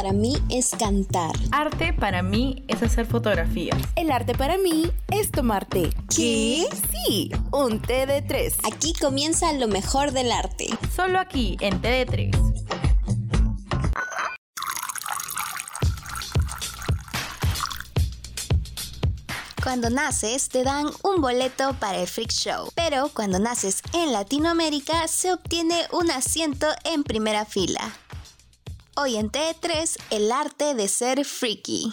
para mí es cantar. Arte para mí es hacer fotografías. El arte para mí es tomarte. ¿Qué? Sí, un té de tres. Aquí comienza lo mejor del arte. Solo aquí en TD3. Cuando naces te dan un boleto para el Freak Show, pero cuando naces en Latinoamérica se obtiene un asiento en primera fila. Hoy en T3, el arte de ser freaky.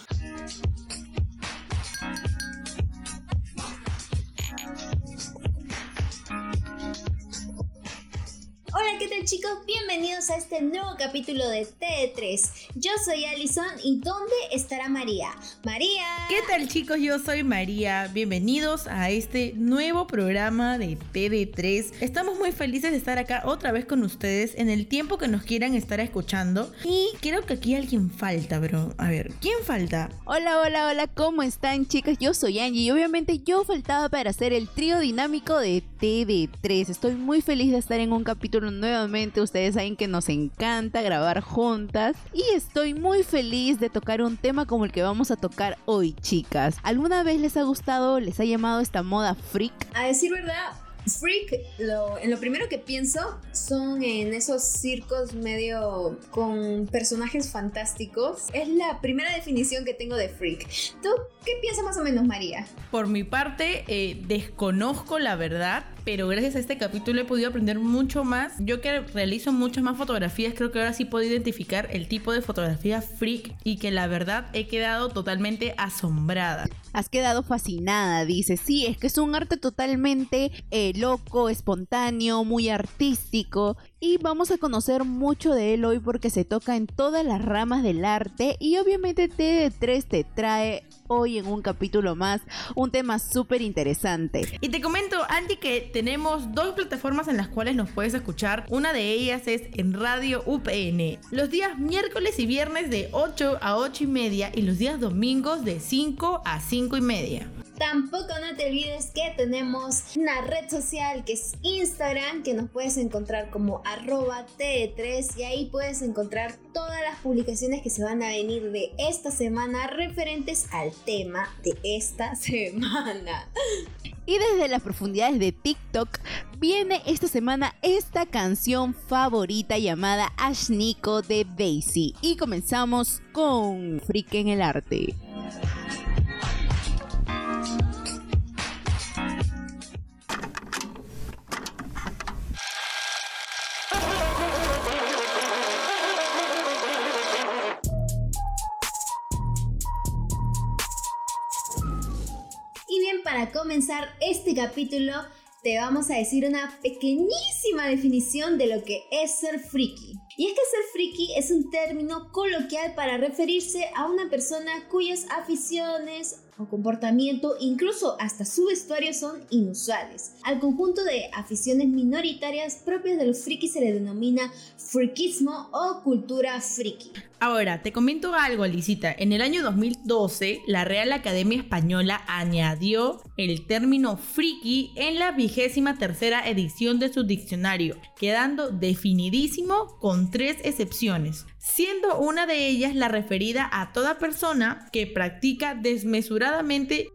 Hola, ¿qué tal chicos? Bienvenidos a este nuevo capítulo de TD3. Yo soy Alison y ¿dónde estará María? María. ¿Qué tal chicos? Yo soy María. Bienvenidos a este nuevo programa de TD3. Estamos muy felices de estar acá otra vez con ustedes en el tiempo que nos quieran estar escuchando. Y creo que aquí alguien falta, bro. A ver, ¿quién falta? Hola, hola, hola, ¿cómo están chicas? Yo soy Angie y obviamente yo faltaba para hacer el trío dinámico de TD3. Estoy muy feliz de estar en un capítulo nuevamente. Ustedes saben que nos encanta grabar juntas. Y estoy muy feliz de tocar un tema como el que vamos a tocar hoy, chicas. ¿Alguna vez les ha gustado, les ha llamado esta moda freak? A decir verdad, Freak, lo, en lo primero que pienso son en esos circos medio con personajes fantásticos. Es la primera definición que tengo de freak. ¿Tú qué piensas más o menos, María? Por mi parte, eh, desconozco la verdad, pero gracias a este capítulo he podido aprender mucho más. Yo que realizo muchas más fotografías, creo que ahora sí puedo identificar el tipo de fotografía freak y que la verdad he quedado totalmente asombrada. Has quedado fascinada, dice. Sí, es que es un arte totalmente eh, loco, espontáneo, muy artístico. Y vamos a conocer mucho de él hoy porque se toca en todas las ramas del arte. Y obviamente TD3 te trae hoy en un capítulo más un tema súper interesante. Y te comento, Andy, que tenemos dos plataformas en las cuales nos puedes escuchar. Una de ellas es en Radio UPN, los días miércoles y viernes de 8 a 8 y media y los días domingos de 5 a 5 y media. Tampoco no te olvides que tenemos una red social que es Instagram, que nos puedes encontrar como arroba TE3 y ahí puedes encontrar todas las publicaciones que se van a venir de esta semana referentes al tema de esta semana. Y desde las profundidades de TikTok viene esta semana esta canción favorita llamada Ashniko de Daisy. Y comenzamos con Freak en el arte. Para comenzar este capítulo, te vamos a decir una pequeñísima definición de lo que es ser friki. Y es que ser friki es un término coloquial para referirse a una persona cuyas aficiones o comportamiento, incluso hasta su vestuario son inusuales. Al conjunto de aficiones minoritarias propias de los frikis se le denomina frikismo o cultura friki. Ahora, te comento algo, Alicita. En el año 2012, la Real Academia Española añadió el término friki en la vigésima tercera edición de su diccionario, quedando definidísimo con tres excepciones, siendo una de ellas la referida a toda persona que practica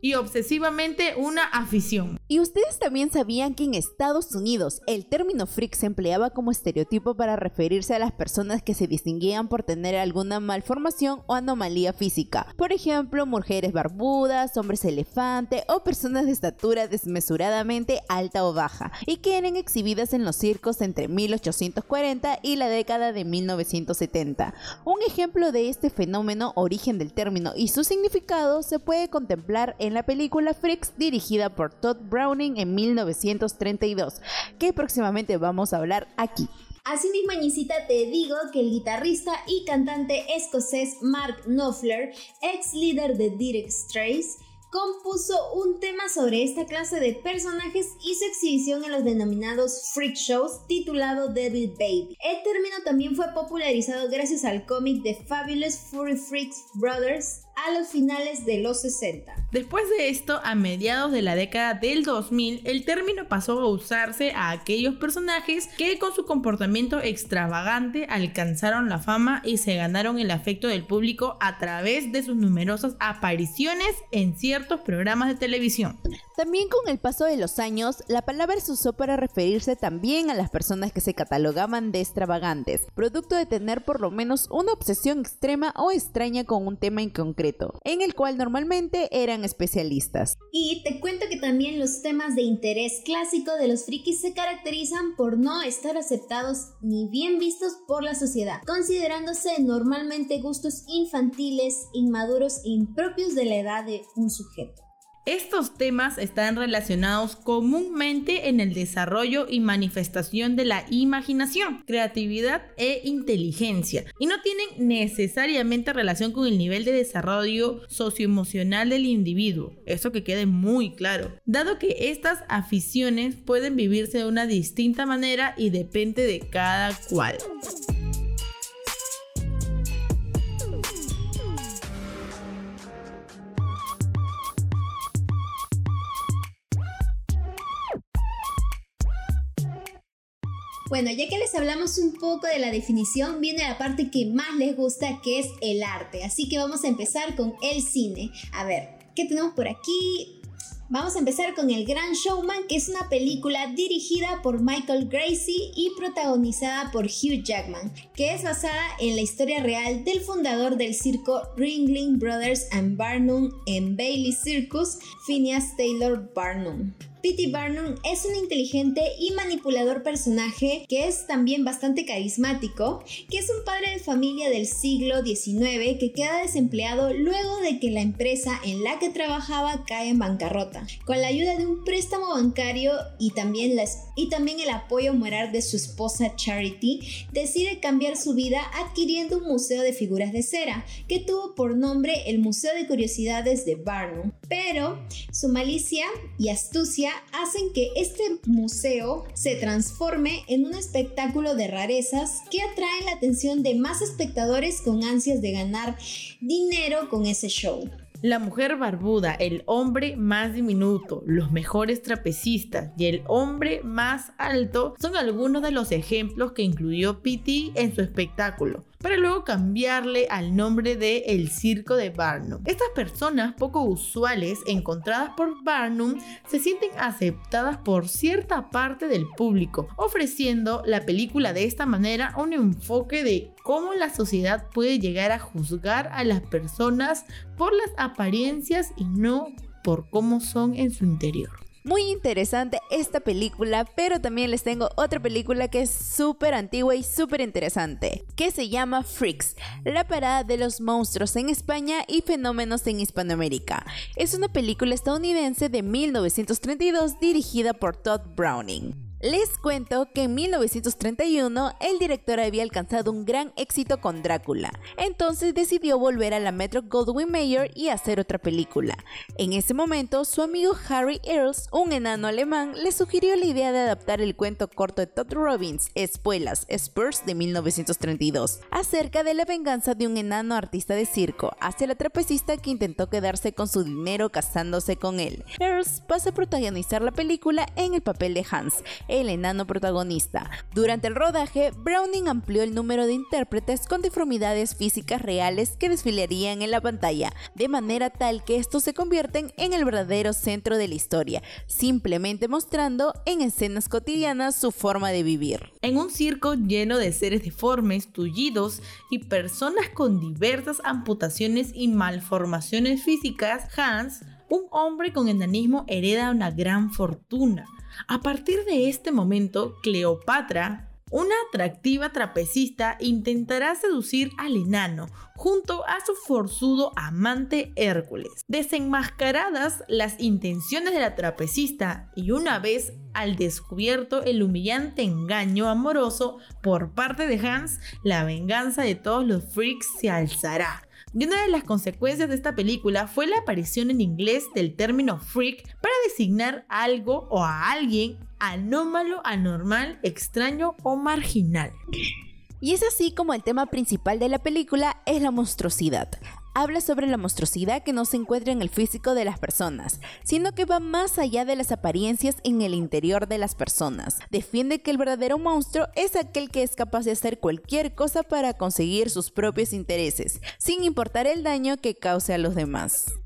y obsesivamente una afición. ¿Y ustedes también sabían que en Estados Unidos el término freak se empleaba como estereotipo para referirse a las personas que se distinguían por tener alguna malformación o anomalía física? Por ejemplo, mujeres barbudas, hombres elefante o personas de estatura desmesuradamente alta o baja y que eran exhibidas en los circos entre 1840 y la década de 1970. Un ejemplo de este fenómeno, origen del término y su significado se puede contemplar en la película Freaks dirigida por Todd Browning en 1932, que próximamente vamos a hablar aquí. Asimismo, Añicita, te digo que el guitarrista y cantante escocés Mark Knopfler, ex líder de Dire Straits, compuso un tema sobre esta clase de personajes y su exhibición en los denominados freak shows titulado Devil Baby. El término también fue popularizado gracias al cómic de Fabulous Furry Freaks Brothers a los finales de los 60. Después de esto, a mediados de la década del 2000, el término pasó a usarse a aquellos personajes que con su comportamiento extravagante alcanzaron la fama y se ganaron el afecto del público a través de sus numerosas apariciones en ciertos programas de televisión. También con el paso de los años, la palabra se usó para referirse también a las personas que se catalogaban de extravagantes, producto de tener por lo menos una obsesión extrema o extraña con un tema en concreto, en el cual normalmente eran especialistas. Y te cuento que también los temas de interés clásico de los frikis se caracterizan por no estar aceptados ni bien vistos por la sociedad, considerándose normalmente gustos infantiles, inmaduros e impropios de la edad de un sujeto. Estos temas están relacionados comúnmente en el desarrollo y manifestación de la imaginación, creatividad e inteligencia y no tienen necesariamente relación con el nivel de desarrollo socioemocional del individuo, eso que quede muy claro, dado que estas aficiones pueden vivirse de una distinta manera y depende de cada cual. Bueno, ya que les hablamos un poco de la definición, viene la parte que más les gusta, que es el arte. Así que vamos a empezar con el cine. A ver, ¿qué tenemos por aquí? Vamos a empezar con El Gran Showman, que es una película dirigida por Michael Gracie y protagonizada por Hugh Jackman, que es basada en la historia real del fundador del circo Ringling Brothers and Barnum en Bailey Circus, Phineas Taylor Barnum. P.T. Barnum es un inteligente y manipulador personaje que es también bastante carismático, que es un padre de familia del siglo XIX que queda desempleado luego de que la empresa en la que trabajaba cae en bancarrota. Con la ayuda de un préstamo bancario y también, y también el apoyo moral de su esposa Charity, decide cambiar su vida adquiriendo un museo de figuras de cera que tuvo por nombre el Museo de Curiosidades de Barnum. Pero su malicia y astucia hacen que este museo se transforme en un espectáculo de rarezas que atrae la atención de más espectadores con ansias de ganar dinero con ese show. La mujer barbuda, el hombre más diminuto, los mejores trapecistas y el hombre más alto son algunos de los ejemplos que incluyó Pitti en su espectáculo para luego cambiarle al nombre de El Circo de Barnum. Estas personas poco usuales encontradas por Barnum se sienten aceptadas por cierta parte del público, ofreciendo la película de esta manera un enfoque de cómo la sociedad puede llegar a juzgar a las personas por las apariencias y no por cómo son en su interior. Muy interesante esta película, pero también les tengo otra película que es súper antigua y súper interesante, que se llama Freaks, la parada de los monstruos en España y fenómenos en Hispanoamérica. Es una película estadounidense de 1932 dirigida por Todd Browning. Les cuento que en 1931 el director había alcanzado un gran éxito con Drácula, entonces decidió volver a la Metro Goldwyn Mayer y hacer otra película. En ese momento, su amigo Harry Earls, un enano alemán, le sugirió la idea de adaptar el cuento corto de Todd Robbins, Espuelas, Spurs de 1932, acerca de la venganza de un enano artista de circo hacia la trapecista que intentó quedarse con su dinero casándose con él. Earls pasa a protagonizar la película en el papel de Hans, el enano protagonista. Durante el rodaje, Browning amplió el número de intérpretes con deformidades físicas reales que desfilarían en la pantalla, de manera tal que estos se convierten en el verdadero centro de la historia, simplemente mostrando en escenas cotidianas su forma de vivir. En un circo lleno de seres deformes, tullidos y personas con diversas amputaciones y malformaciones físicas, Hans un hombre con enanismo hereda una gran fortuna. A partir de este momento, Cleopatra, una atractiva trapecista, intentará seducir al enano junto a su forzudo amante Hércules. Desenmascaradas las intenciones de la trapecista y una vez al descubierto el humillante engaño amoroso por parte de Hans, la venganza de todos los freaks se alzará. Y una de las consecuencias de esta película fue la aparición en inglés del término freak para designar algo o a alguien anómalo, anormal, extraño o marginal. Y es así como el tema principal de la película es la monstruosidad. Habla sobre la monstruosidad que no se encuentra en el físico de las personas, sino que va más allá de las apariencias en el interior de las personas. Defiende que el verdadero monstruo es aquel que es capaz de hacer cualquier cosa para conseguir sus propios intereses, sin importar el daño que cause a los demás.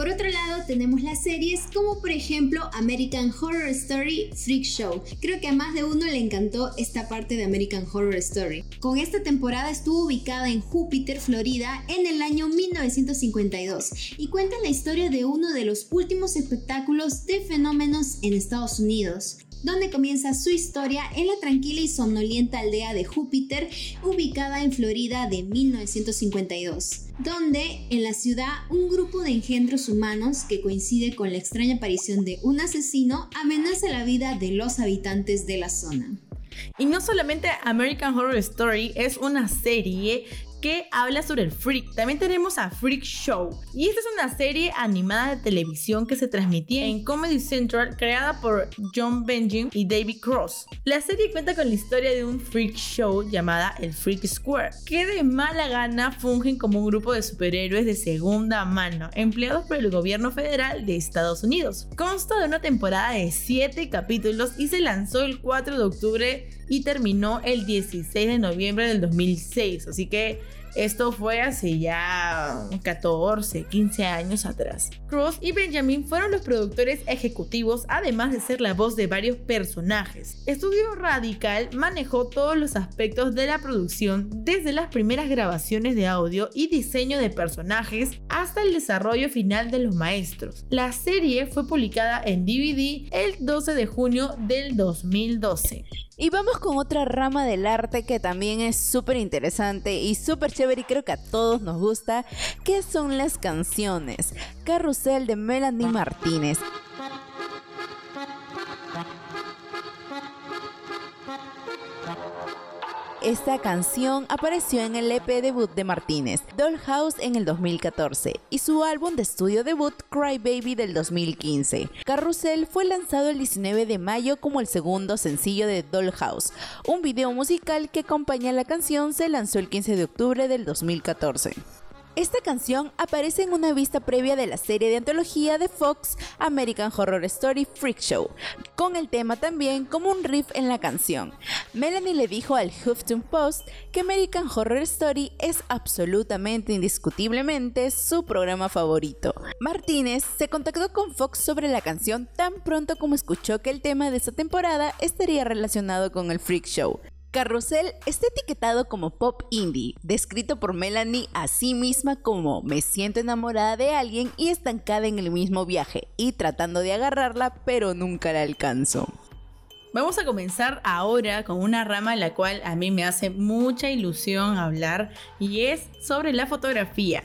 Por otro lado, tenemos las series como por ejemplo American Horror Story Freak Show. Creo que a más de uno le encantó esta parte de American Horror Story. Con esta temporada estuvo ubicada en Júpiter, Florida, en el año 1952 y cuenta la historia de uno de los últimos espectáculos de fenómenos en Estados Unidos donde comienza su historia en la tranquila y somnolienta aldea de Júpiter, ubicada en Florida de 1952, donde en la ciudad un grupo de engendros humanos que coincide con la extraña aparición de un asesino amenaza la vida de los habitantes de la zona. Y no solamente American Horror Story es una serie que habla sobre el freak. También tenemos a Freak Show. Y esta es una serie animada de televisión que se transmitía en Comedy Central creada por John Benjamin y David Cross. La serie cuenta con la historia de un freak show llamada el Freak Square, que de mala gana fungen como un grupo de superhéroes de segunda mano, empleados por el gobierno federal de Estados Unidos. Consta de una temporada de 7 capítulos y se lanzó el 4 de octubre y terminó el 16 de noviembre del 2006. Así que esto fue hace ya 14, 15 años atrás. Cross y Benjamin fueron los productores ejecutivos, además de ser la voz de varios personajes. Estudio Radical manejó todos los aspectos de la producción, desde las primeras grabaciones de audio y diseño de personajes hasta el desarrollo final de los maestros. La serie fue publicada en DVD el 12 de junio del 2012. Y vamos con otra rama del arte que también es súper interesante y súper chévere y creo que a todos nos gusta, que son las canciones. Carrusel de Melanie Martínez. Esta canción apareció en el EP debut de Martínez, Dollhouse en el 2014, y su álbum de estudio debut, Cry Baby del 2015. Carrusel fue lanzado el 19 de mayo como el segundo sencillo de Dollhouse. Un video musical que acompaña la canción se lanzó el 15 de octubre del 2014. Esta canción aparece en una vista previa de la serie de antología de Fox American Horror Story Freak Show, con el tema también como un riff en la canción. Melanie le dijo al Huffington Post que American Horror Story es absolutamente indiscutiblemente su programa favorito. Martínez se contactó con Fox sobre la canción tan pronto como escuchó que el tema de esta temporada estaría relacionado con el Freak Show. Carrusel está etiquetado como pop indie, descrito por Melanie a sí misma como me siento enamorada de alguien y estancada en el mismo viaje y tratando de agarrarla pero nunca la alcanzo. Vamos a comenzar ahora con una rama en la cual a mí me hace mucha ilusión hablar y es sobre la fotografía.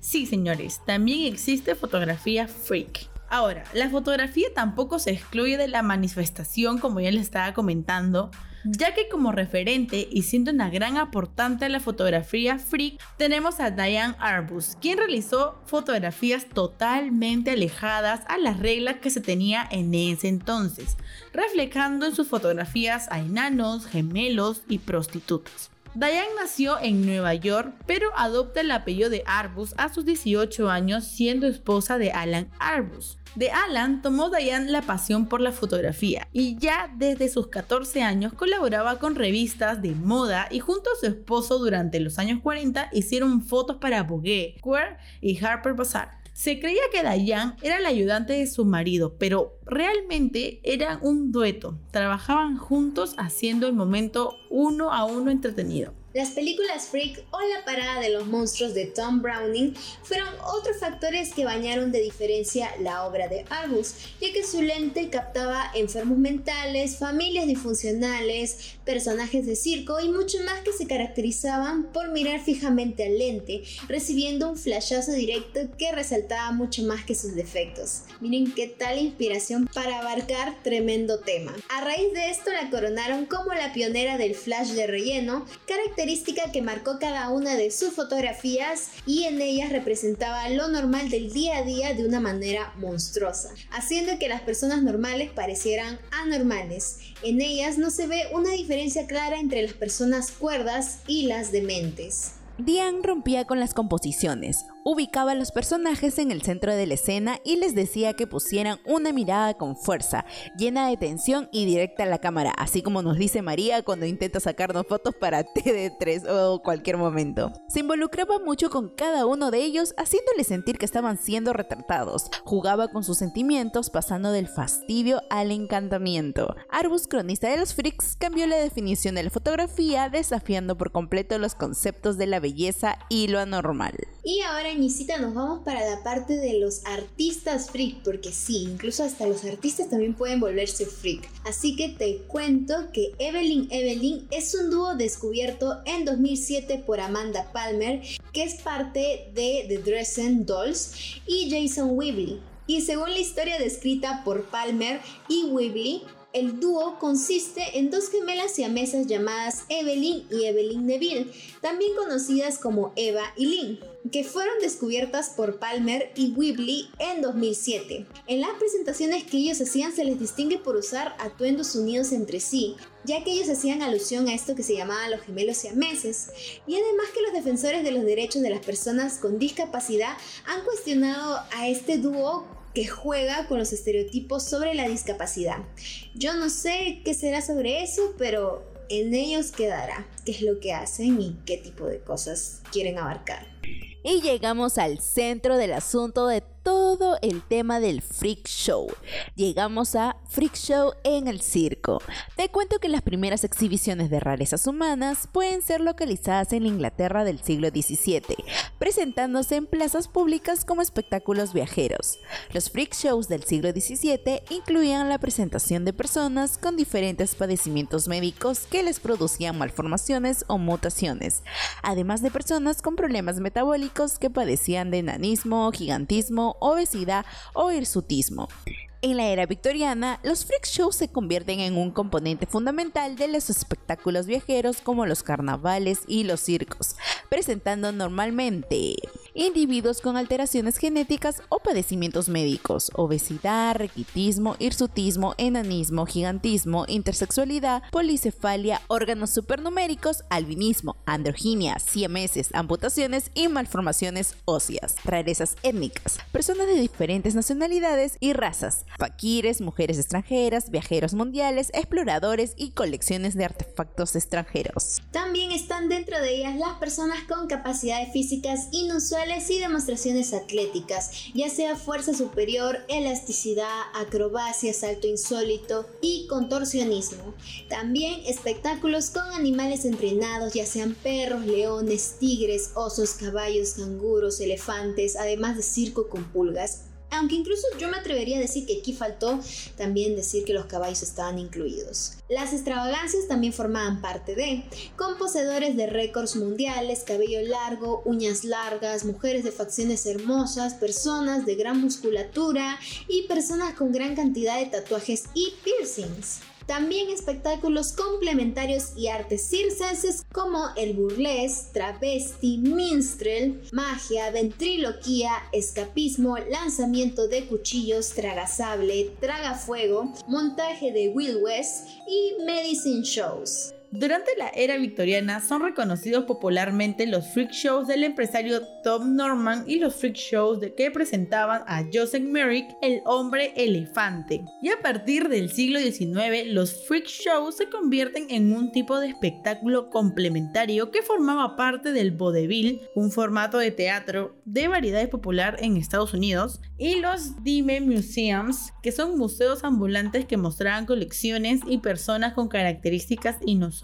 Sí, señores, también existe fotografía freak. Ahora, la fotografía tampoco se excluye de la manifestación como ya les estaba comentando, ya que como referente y siendo una gran aportante a la fotografía freak, tenemos a Diane Arbus, quien realizó fotografías totalmente alejadas a las reglas que se tenía en ese entonces, reflejando en sus fotografías a enanos, gemelos y prostitutas. Diane nació en Nueva York, pero adopta el apellido de Arbus a sus 18 años siendo esposa de Alan Arbus. De Alan tomó Diane la pasión por la fotografía y ya desde sus 14 años colaboraba con revistas de moda y junto a su esposo durante los años 40 hicieron fotos para Vogue, Square y Harper Bazaar. Se creía que Diane era la ayudante de su marido, pero realmente eran un dueto. Trabajaban juntos haciendo el momento uno a uno entretenido. Las películas Freak o la parada de los monstruos de Tom Browning fueron otros factores que bañaron de diferencia la obra de Arbus, ya que su lente captaba enfermos mentales, familias disfuncionales, personajes de circo y mucho más que se caracterizaban por mirar fijamente al lente, recibiendo un flashazo directo que resaltaba mucho más que sus defectos. Miren qué tal inspiración para abarcar tremendo tema. A raíz de esto la coronaron como la pionera del flash de relleno, característica que marcó cada una de sus fotografías y en ellas representaba lo normal del día a día de una manera monstruosa, haciendo que las personas normales parecieran anormales. En ellas no se ve una diferencia clara entre las personas cuerdas y las dementes. Diane rompía con las composiciones, ubicaba a los personajes en el centro de la escena y les decía que pusieran una mirada con fuerza, llena de tensión y directa a la cámara, así como nos dice María cuando intenta sacarnos fotos para TD3 o cualquier momento. Se involucraba mucho con cada uno de ellos, haciéndoles sentir que estaban siendo retratados. Jugaba con sus sentimientos, pasando del fastidio al encantamiento. Arbus, cronista de los freaks, cambió la definición de la fotografía, desafiando por completo los conceptos de la belleza y lo anormal. Y ahora Añicita nos vamos para la parte de los artistas freak, porque sí, incluso hasta los artistas también pueden volverse freak. Así que te cuento que Evelyn Evelyn es un dúo descubierto en 2007 por Amanda Palmer, que es parte de The Dresden Dolls y Jason Weebly. Y según la historia descrita por Palmer y Weebly, el dúo consiste en dos gemelas siamesas llamadas Evelyn y Evelyn Neville, también conocidas como Eva y Lynn, que fueron descubiertas por Palmer y Weebly en 2007. En las presentaciones que ellos hacían se les distingue por usar atuendos unidos entre sí, ya que ellos hacían alusión a esto que se llamaba los gemelos siameses. Y además que los defensores de los derechos de las personas con discapacidad han cuestionado a este dúo que juega con los estereotipos sobre la discapacidad. Yo no sé qué será sobre eso, pero en ellos quedará qué es lo que hacen y qué tipo de cosas quieren abarcar. Y llegamos al centro del asunto de todo el tema del freak show. Llegamos a Freak Show en el circo. Te cuento que las primeras exhibiciones de rarezas humanas pueden ser localizadas en la Inglaterra del siglo XVII, presentándose en plazas públicas como espectáculos viajeros. Los freak shows del siglo XVII incluían la presentación de personas con diferentes padecimientos médicos que les producían malformaciones o mutaciones, además de personas con problemas metabólicos que padecían de enanismo, gigantismo obesidad o hirsutismo. En la era victoriana, los freak shows se convierten en un componente fundamental de los espectáculos viajeros como los carnavales y los circos, presentando normalmente individuos con alteraciones genéticas o padecimientos médicos, obesidad, raquitismo, hirsutismo, enanismo, gigantismo, intersexualidad, policefalia, órganos supernuméricos, albinismo, androginia, siameses, amputaciones y malformaciones óseas, rarezas étnicas, personas de diferentes nacionalidades y razas, faquires, mujeres extranjeras, viajeros mundiales, exploradores y colecciones de artefactos extranjeros. También están dentro de ellas las personas con capacidades físicas inusuales y demostraciones atléticas, ya sea fuerza superior, elasticidad, acrobacia, salto insólito y contorsionismo. También espectáculos con animales entrenados, ya sean perros, leones, tigres, osos, caballos, canguros, elefantes, además de circo con pulgas aunque incluso yo me atrevería a decir que aquí faltó también decir que los caballos estaban incluidos. Las extravagancias también formaban parte de, con poseedores de récords mundiales, cabello largo, uñas largas, mujeres de facciones hermosas, personas de gran musculatura y personas con gran cantidad de tatuajes y piercings. También espectáculos complementarios y artes circenses como el burlesque, travesti, minstrel, magia, ventriloquía, escapismo, lanzamiento de cuchillos, tragasable, tragafuego, montaje de Will West y medicine shows. Durante la era victoriana son reconocidos popularmente los freak shows del empresario Tom Norman y los freak shows de que presentaban a Joseph Merrick, el hombre elefante. Y a partir del siglo XIX, los freak shows se convierten en un tipo de espectáculo complementario que formaba parte del vaudeville, un formato de teatro de variedades popular en Estados Unidos, y los Dime Museums, que son museos ambulantes que mostraban colecciones y personas con características inusuales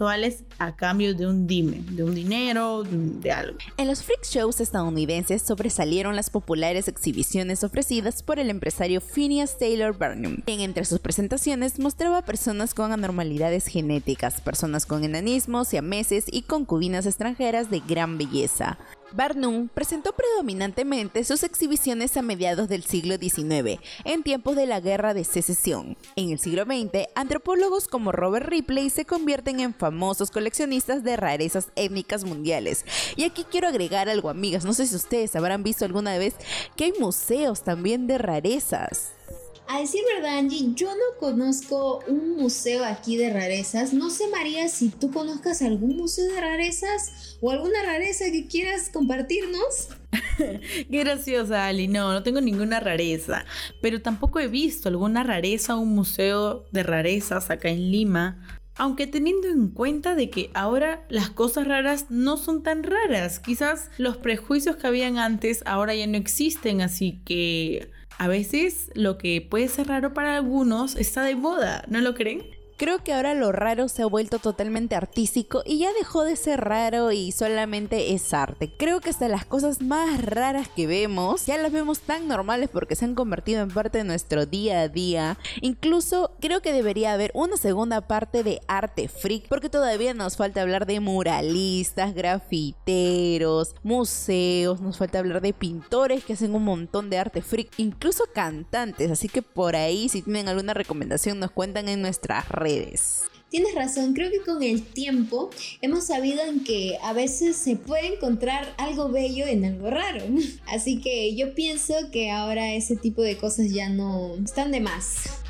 a cambio de un dime, de un dinero, de algo. En los freak shows estadounidenses sobresalieron las populares exhibiciones ofrecidas por el empresario Phineas Taylor Barnum, quien entre sus presentaciones mostraba personas con anormalidades genéticas, personas con enanismo, siameses y concubinas extranjeras de gran belleza. Barnum presentó predominantemente sus exhibiciones a mediados del siglo XIX, en tiempos de la Guerra de Secesión. En el siglo XX, antropólogos como Robert Ripley se convierten en famosos coleccionistas de rarezas étnicas mundiales. Y aquí quiero agregar algo, amigas, no sé si ustedes habrán visto alguna vez que hay museos también de rarezas. A decir verdad, Angie, yo no conozco un museo aquí de rarezas. No sé, María, si tú conozcas algún museo de rarezas o alguna rareza que quieras compartirnos. Qué graciosa, Ali. No, no tengo ninguna rareza. Pero tampoco he visto alguna rareza o un museo de rarezas acá en Lima. Aunque teniendo en cuenta de que ahora las cosas raras no son tan raras, quizás los prejuicios que habían antes ahora ya no existen, así que a veces lo que puede ser raro para algunos está de moda, ¿no lo creen? Creo que ahora lo raro se ha vuelto totalmente artístico y ya dejó de ser raro y solamente es arte. Creo que hasta las cosas más raras que vemos ya las vemos tan normales porque se han convertido en parte de nuestro día a día. Incluso creo que debería haber una segunda parte de arte freak porque todavía nos falta hablar de muralistas, grafiteros, museos, nos falta hablar de pintores que hacen un montón de arte freak, incluso cantantes. Así que por ahí si tienen alguna recomendación nos cuentan en nuestras redes Tienes razón, creo que con el tiempo hemos sabido en que a veces se puede encontrar algo bello en algo raro. Así que yo pienso que ahora ese tipo de cosas ya no están de más.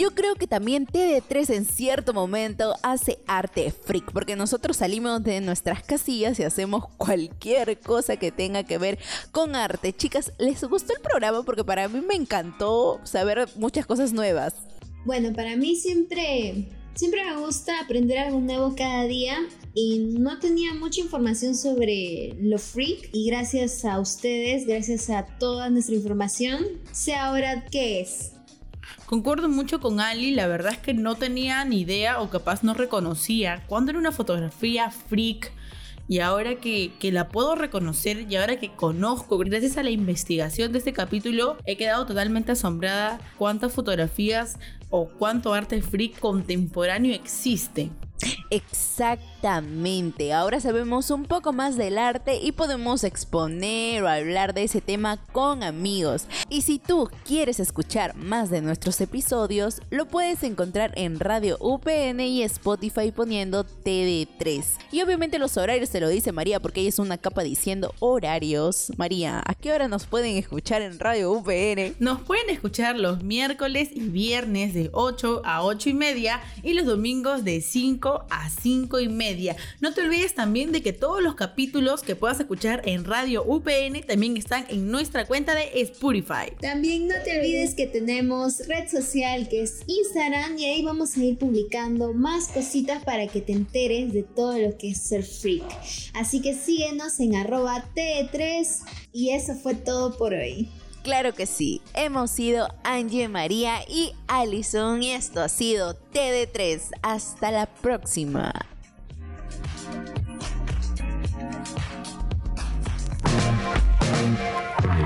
Yo creo que también TD3 en cierto momento hace arte freak, porque nosotros salimos de nuestras casillas y hacemos cualquier cosa que tenga que ver con arte. Chicas, ¿les gustó el programa? Porque para mí me encantó saber muchas cosas nuevas. Bueno, para mí siempre, siempre me gusta aprender algo nuevo cada día y no tenía mucha información sobre lo freak y gracias a ustedes, gracias a toda nuestra información, sé ahora qué es. Concuerdo mucho con Ali, la verdad es que no tenía ni idea o capaz no reconocía cuándo era una fotografía freak. Y ahora que, que, la puedo reconocer y ahora que conozco, gracias a la investigación de este capítulo, he quedado totalmente asombrada cuántas fotografías o cuánto arte freak contemporáneo existe. Exactamente, ahora sabemos un poco más del arte y podemos exponer o hablar de ese tema con amigos. Y si tú quieres escuchar más de nuestros episodios, lo puedes encontrar en Radio UPN y Spotify poniendo TD3. Y obviamente los horarios te lo dice María porque ella es una capa diciendo horarios. María, ¿a qué hora nos pueden escuchar en Radio UPN? Nos pueden escuchar los miércoles y viernes de 8 a 8 y media y los domingos de 5 a 5 y media. No te olvides también de que todos los capítulos que puedas escuchar en Radio UPN también están en nuestra cuenta de Spotify. También no te olvides que tenemos red social que es Instagram y ahí vamos a ir publicando más cositas para que te enteres de todo lo que es ser freak. Así que síguenos en arroba T3 y eso fue todo por hoy. Claro que sí, hemos sido Angie María y Allison y esto ha sido TD3. Hasta la próxima.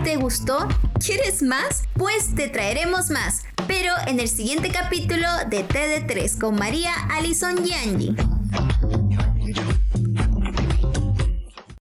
¿Te gustó? ¿Quieres más? Pues te traeremos más, pero en el siguiente capítulo de TD3 con María, Allison y.